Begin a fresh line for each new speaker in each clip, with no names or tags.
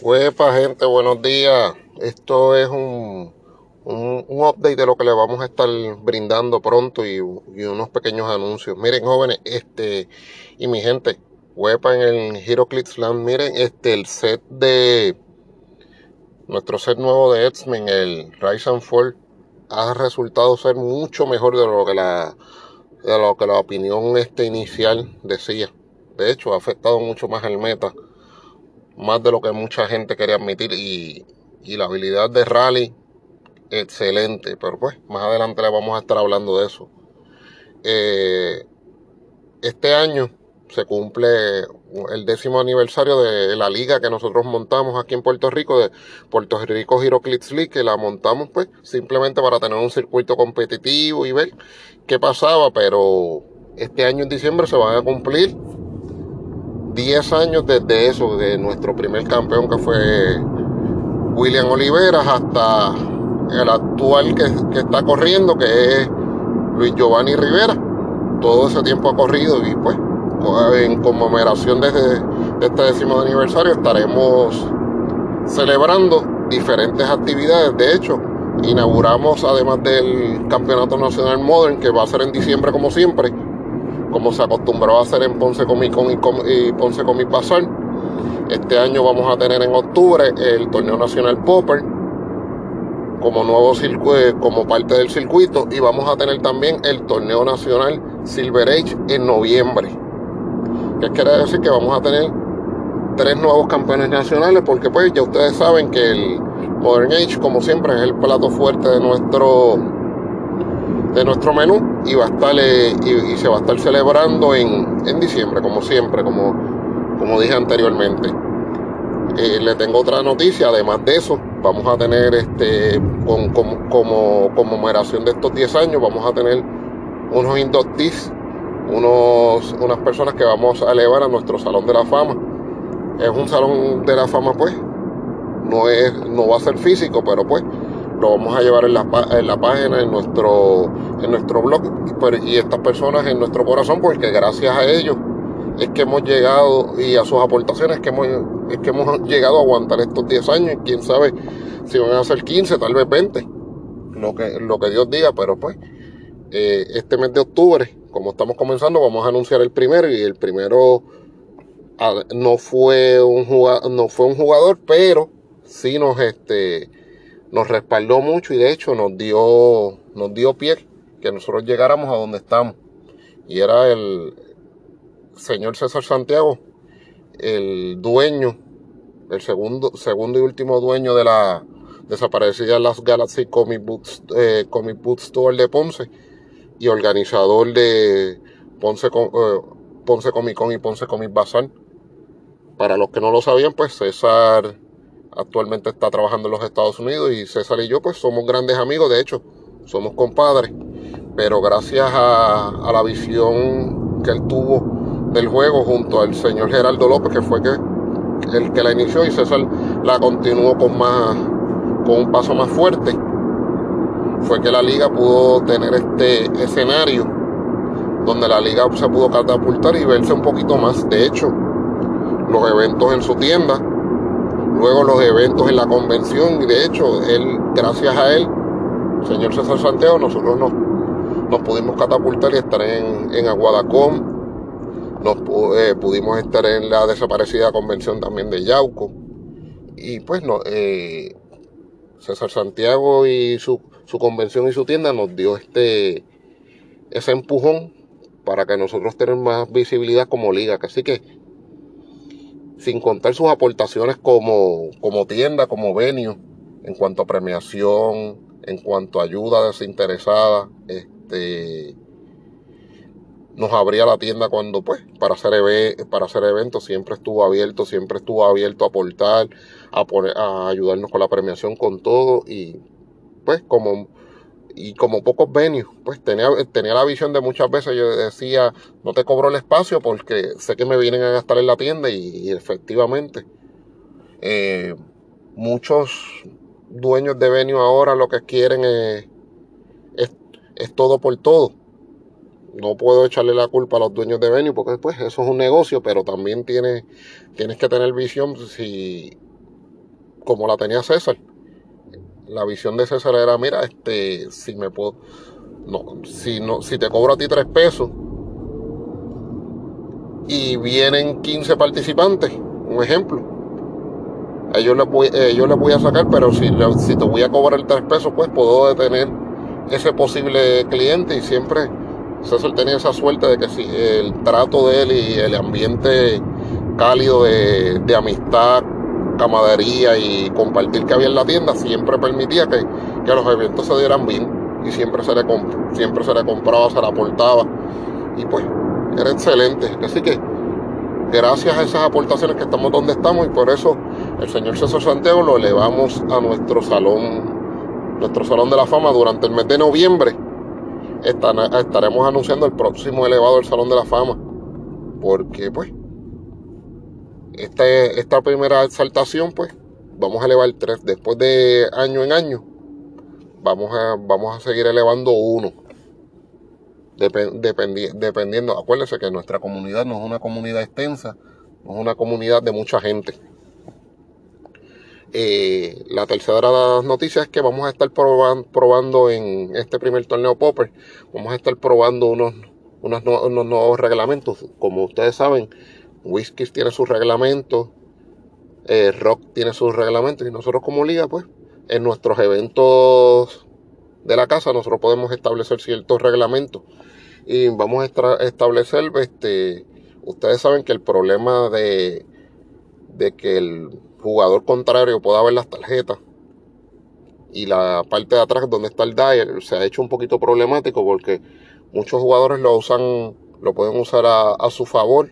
Huepa, gente, buenos días. Esto es un, un, un, update de lo que le vamos a estar brindando pronto y, y, unos pequeños anuncios. Miren, jóvenes, este, y mi gente, Huepa en el HeroClix Land, miren, este, el set de, nuestro set nuevo de X-Men, el Rise and Fall, ha resultado ser mucho mejor de lo que la, de lo que la opinión este inicial decía. De hecho, ha afectado mucho más el meta más de lo que mucha gente quería admitir y, y la habilidad de rally excelente, pero pues más adelante le vamos a estar hablando de eso. Eh, este año se cumple el décimo aniversario de la liga que nosotros montamos aquí en Puerto Rico, de Puerto Rico Giroclix League, que la montamos pues simplemente para tener un circuito competitivo y ver qué pasaba, pero este año en diciembre se van a cumplir 10 años desde eso, de nuestro primer campeón que fue William Oliveras hasta el actual que, está corriendo, que es Luis Giovanni Rivera. Todo ese tiempo ha corrido y pues en conmemoración de este décimo aniversario estaremos celebrando diferentes actividades. De hecho, inauguramos además del Campeonato Nacional Modern, que va a ser en diciembre como siempre, como se acostumbró a hacer en Ponce Comic Con y, Ponce Comic Bazar. Este año vamos a tener en octubre el torneo nacional Popper como nuevo circuito, como parte del circuito y vamos a tener también el torneo nacional Silver Age en noviembre. ¿Qué quiere decir? Que vamos a tener tres nuevos campeones nacionales porque pues ya ustedes saben que el Modern Age como siempre es el plato fuerte de nuestro de nuestro menú y va a estar eh, y, se va a estar celebrando en, en diciembre, como siempre, como, como dije anteriormente. Eh, le tengo otra noticia, además de eso, vamos a tener este con, con, como conmemoración de estos 10 años, vamos a tener unos inductees, unos, unas personas que vamos a elevar a nuestro salón de la fama. Es un salón de la fama, pues, no es, no va a ser físico, pero pues lo vamos a llevar en la, en la página, en nuestro, en nuestro blog y estas personas en nuestro corazón, porque gracias a ellos es que hemos llegado y a sus aportaciones que hemos, es que hemos llegado a aguantar estos 10 años y quién sabe si van a ser 15, tal vez 20, lo que, lo que Dios diga, pero pues eh, este mes de octubre, como estamos comenzando, vamos a anunciar el primero y el primero a, no fue un jugador, no fue un jugador, pero sí nos este nos respaldó mucho y de hecho nos dio, nos dio pie que nosotros llegáramos a donde estamos. Y era el señor César Santiago, el dueño, el segundo, segundo y último dueño de la desaparecida Las Galaxy Comic eh, Book Store de Ponce y organizador de Ponce, eh, Ponce Comic Con y Ponce Comic Bazar. Para los que no lo sabían, pues César actualmente está trabajando en los Estados Unidos y César y yo pues somos grandes amigos, de hecho somos compadres, pero gracias a, la visión que él tuvo del juego junto al señor Geraldo López, que fue que el que la inició y César la continuó con más con un paso más fuerte, fue que la liga pudo tener este escenario donde la liga se pudo catapultar y verse un poquito más. De hecho, los eventos en su tienda luego los eventos en la convención y de hecho él gracias a él señor César Santiago nosotros nos, pudimos catapultar y estar en, en Aguadacón nos eh, pudimos estar en la desaparecida convención también de Yauco. Y pues no eh, César Santiago y su, su convención y su tienda nos dio este ese empujón para que nosotros tengamos más visibilidad como liga. Así que sin contar sus aportaciones como, como tienda, como venio, en cuanto a premiación, en cuanto a ayuda desinteresada, este, nos abría la tienda cuando, pues, para hacer, para hacer eventos siempre estuvo abierto, siempre estuvo abierto a aportar, a, poner, a ayudarnos con la premiación, con todo, y pues como y como pocos venues, pues tenía, tenía la visión de muchas veces, yo decía, no te cobro el espacio porque sé que me vienen a gastar en la tienda y, efectivamente eh, muchos dueños de venue ahora lo que quieren es, es, es, todo por todo. No puedo echarle la culpa a los dueños de venue porque pues eso es un negocio, pero también tienes, tienes que tener visión si como la tenía César. La visión de César era, mira, este, si me puedo, no, si no, si te cobro a ti tres pesos y vienen 15 participantes, un ejemplo, ellos les voy, yo voy a sacar, pero si, si te voy a cobrar el tres pesos, pues puedo detener ese posible cliente y siempre César tenía esa suerte de que si el trato de él y el ambiente cálido de, amistad, camaradería y compartir que había en la tienda siempre permitía que, los eventos se dieran bien y siempre se, le siempre se le compraba, se le aportaba y pues era excelente. Así que gracias a esas aportaciones que estamos donde estamos y por eso el señor César Santiago lo elevamos a nuestro salón, nuestro salón de la fama durante el mes de noviembre. estaremos anunciando el próximo elevado del salón de la fama porque pues esta, primera exaltación pues vamos a elevar tres después de año en año vamos a, vamos a seguir elevando uno dependiendo, acuérdense que nuestra comunidad no es una comunidad extensa, no es una comunidad de mucha gente. Eh, la tercera noticia es que vamos a estar probando, en este primer torneo Popper, vamos a estar probando unos, unos, nuevos reglamentos. Como ustedes saben, Whisky tiene sus reglamentos, eh, Rock tiene sus reglamentos y nosotros como liga, pues, en nuestros eventos de la casa nosotros podemos establecer ciertos reglamentos. Y vamos a establecer, este, ustedes saben que el problema de, de que el jugador contrario pueda ver las tarjetas y la parte de atrás donde está el dial se ha hecho un poquito problemático porque muchos jugadores lo usan, lo pueden usar a, su favor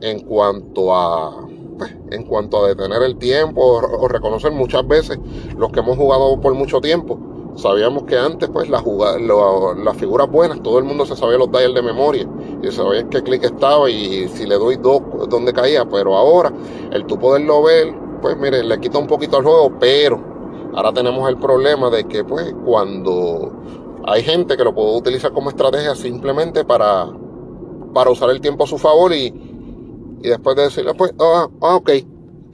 en cuanto a pues, en cuanto a detener el tiempo o reconocer muchas veces los que hemos jugado por mucho tiempo Sabíamos que antes, pues, las la figuras buenas, todo el mundo se sabía los dials de memoria y sabía qué clic estaba y si le doy dos, dónde caía. Pero ahora, el tú poderlo ver, pues, mire, le quita un poquito al juego, pero ahora tenemos el problema de que, pues, cuando hay gente que lo puede utilizar como estrategia simplemente para, para usar el tiempo a su favor y, y después de decirle, pues, ah, ah, ok,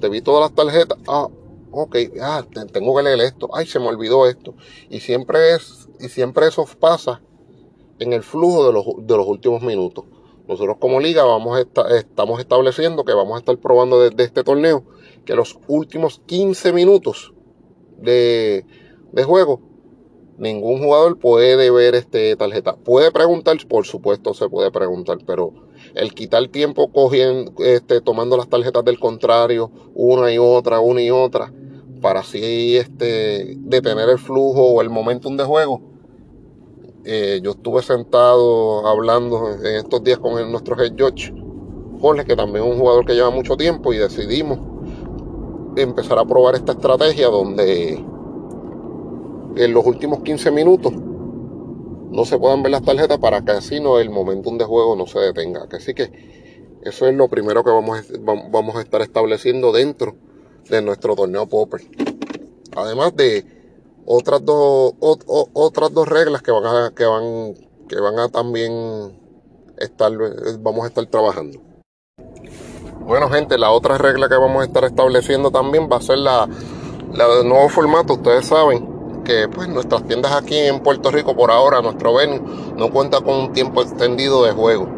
te vi todas las tarjetas, ah, ok, ah, tengo que leer esto, ay, se me olvidó esto. Y siempre es, y siempre eso pasa en el flujo de los, de los últimos minutos. Nosotros como liga vamos a estamos estableciendo que vamos a estar probando desde este torneo que los últimos 15 minutos de, de juego ningún jugador puede ver este tarjeta. Puede preguntar, por supuesto se puede preguntar, pero el quitar tiempo cogiendo, este, tomando las tarjetas del contrario, una y otra, una y otra, para así este, detener el flujo o el momentum de juego. Eh, yo estuve sentado hablando en estos días con nuestro head judge, Jorge, que también es un jugador que lleva mucho tiempo, y decidimos empezar a probar esta estrategia donde en los últimos 15 minutos no se puedan ver las tarjetas para que así no el momentum de juego no se detenga. Así que eso es lo primero que vamos a, vamos a estar estableciendo dentro de nuestro torneo Popper. Además de otras dos, otras dos reglas que van a, que van, que van a también estar, vamos a estar trabajando. Bueno gente, la otra regla que vamos a estar estableciendo también va a ser la, la nuevo formato. Ustedes saben que pues nuestras tiendas aquí en Puerto Rico por ahora, nuestro venue, no cuenta con un tiempo extendido de juego.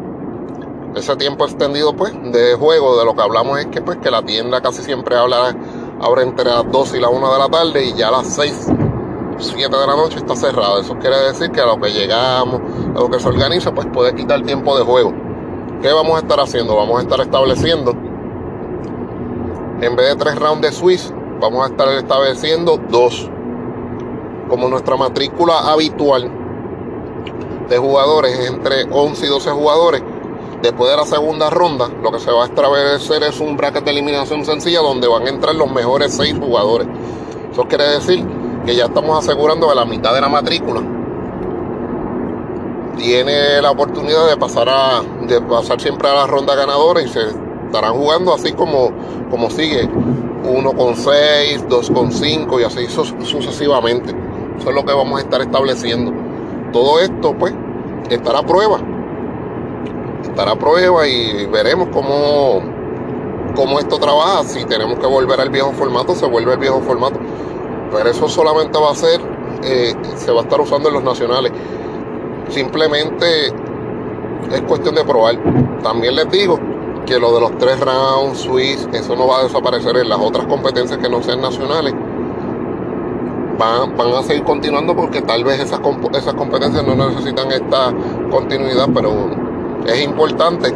Ese tiempo extendido pues de juego de lo que hablamos es que pues que la tienda casi siempre habla abre entre las 2 y las 1 de la tarde y ya a las 6 7 de la noche está cerrada eso quiere decir que a lo que llegamos a lo que se organiza pues puede quitar tiempo de juego. ¿qué vamos a estar haciendo? vamos a estar estableciendo en vez de tres rounds de Swiss vamos a estar estableciendo dos como nuestra matrícula habitual de jugadores entre 11 y 12 jugadores Después de la segunda ronda, lo que se va a establecer es un bracket de eliminación sencilla donde van a entrar los mejores seis jugadores. Eso quiere decir que ya estamos asegurando que la mitad de la matrícula tiene la oportunidad de pasar a de pasar siempre a la ronda ganadora y se estarán jugando así como, como sigue. Uno con seis, dos con cinco y así sucesivamente. Eso es lo que vamos a estar estableciendo. Todo esto, pues, estará a prueba estará a prueba y veremos cómo, cómo esto trabaja. Si tenemos que volver al viejo formato, se vuelve al viejo formato. Pero eso solamente va a ser, eh, se va a estar usando en los nacionales. Simplemente es cuestión de probar. También les digo que lo de los tres rounds, Swiss, eso no va a desaparecer en las otras competencias que no sean nacionales. Van, van a seguir continuando porque tal vez esas, esas competencias no necesitan esta continuidad, pero es importante.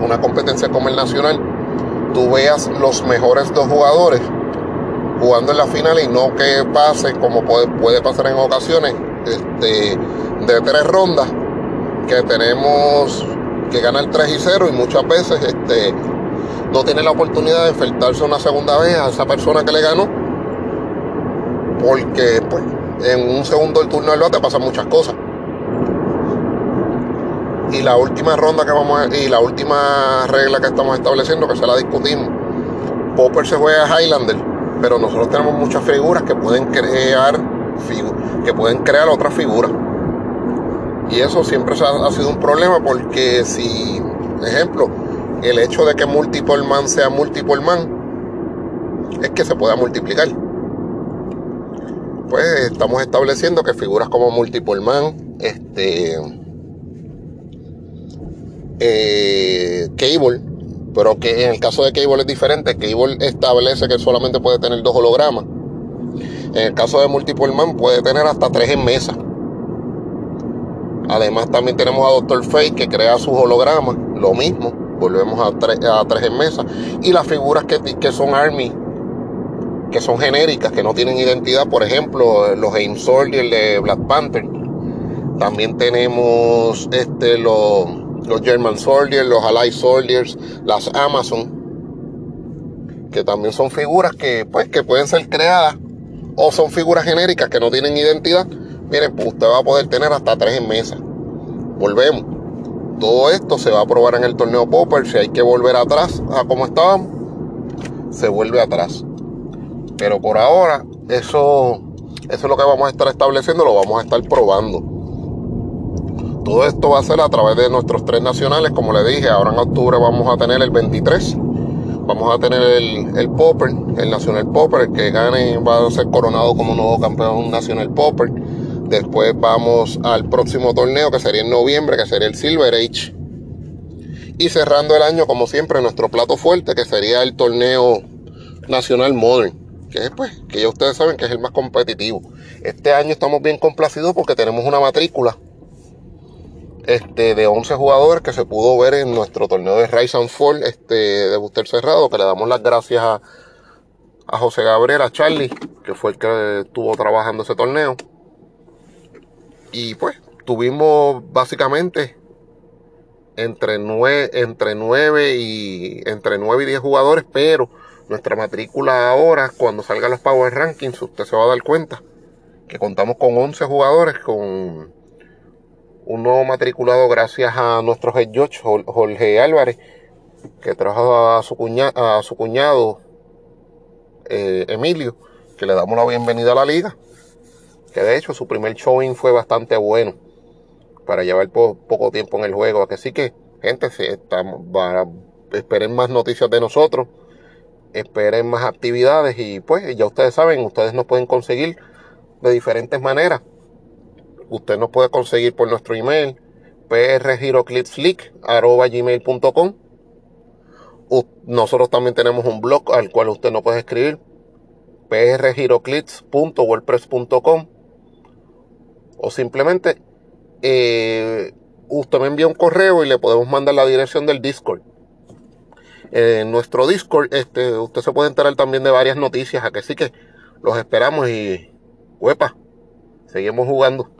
Una competencia como el nacional. Tú veas los mejores dos jugadores jugando en la final y no que pase como puede, puede pasar en ocasiones este, de tres rondas que tenemos que ganar 3 y 0 y muchas veces este, no tiene la oportunidad de enfrentarse una segunda vez a esa persona que le ganó porque pues en un segundo el turno del bate pasan muchas cosas y la última ronda que vamos a, y la última regla que estamos estableciendo, que se la discutimos, Popper se juega a Highlander, pero nosotros tenemos muchas figuras que pueden crear que pueden crear otras figuras. Y eso siempre ha, sido un problema porque si, ejemplo, el hecho de que multiple man sea multiple man es que se pueda multiplicar. Pues estamos estableciendo que figuras como multiple man, este eh, Cable, pero que en el caso de Cable es diferente. Cable establece que solamente puede tener dos hologramas. En el caso de Multiple Man puede tener hasta tres en mesa. Además también tenemos a Doctor Fate que crea sus hologramas, lo mismo, volvemos a, a tres en mesa. Y las figuras que, que son Army, que son genéricas, que no tienen identidad, por ejemplo, los Aim Soldier de Black Panther. También tenemos este, los los German Soldiers, los Allied Soldiers, las Amazon, que también son figuras que, pues, que pueden ser creadas o son figuras genéricas que no tienen identidad. Miren, pues usted va a poder tener hasta tres en mesa. Volvemos. Todo esto se va a probar en el torneo Popper. Si hay que volver atrás a como estábamos, se vuelve atrás. Pero por ahora, eso, eso es lo que vamos a estar estableciendo, lo vamos a estar probando. Todo esto va a ser a través de nuestros tres nacionales, como le dije, ahora en octubre vamos a tener el 23, vamos a tener el, el Popper, el Nacional Popper, que gane va a ser coronado como nuevo campeón Nacional Popper. Después vamos al próximo torneo que sería en noviembre, que sería el Silver Age. Y cerrando el año, como siempre, nuestro plato fuerte, que sería el torneo Nacional Modern, que es pues, que ya ustedes saben que es el más competitivo. Este año estamos bien complacidos porque tenemos una matrícula este, de 11 jugadores que se pudo ver en nuestro torneo de Rise and Fall este, de Buster Cerrado, que le damos las gracias a, a José Gabriel, a Charlie, que fue el que estuvo trabajando ese torneo. Y pues tuvimos básicamente entre 9, entre 9 y entre 9 y 10 jugadores, pero nuestra matrícula ahora, cuando salgan los Power Rankings, usted se va a dar cuenta que contamos con 11 jugadores con un matriculado gracias a nuestro head judge, Jorge Álvarez, que trajo a su, a su cuñado eh, Emilio, que le damos la bienvenida a la liga, que de hecho su primer showing fue bastante bueno para llevar poco tiempo en el juego. Así que, gente, si estamos, esperen más noticias de nosotros, esperen más actividades y pues ya ustedes saben, ustedes nos pueden conseguir de diferentes maneras Usted nos puede conseguir por nuestro email prgiroclipslick.com. Nosotros también tenemos un blog al cual usted nos puede escribir prgiroclips.wordpress.com o simplemente eh, usted me envía un correo y le podemos mandar la dirección del Discord. En nuestro Discord este, usted se puede enterar también de varias noticias, así que los esperamos y huepa, seguimos jugando.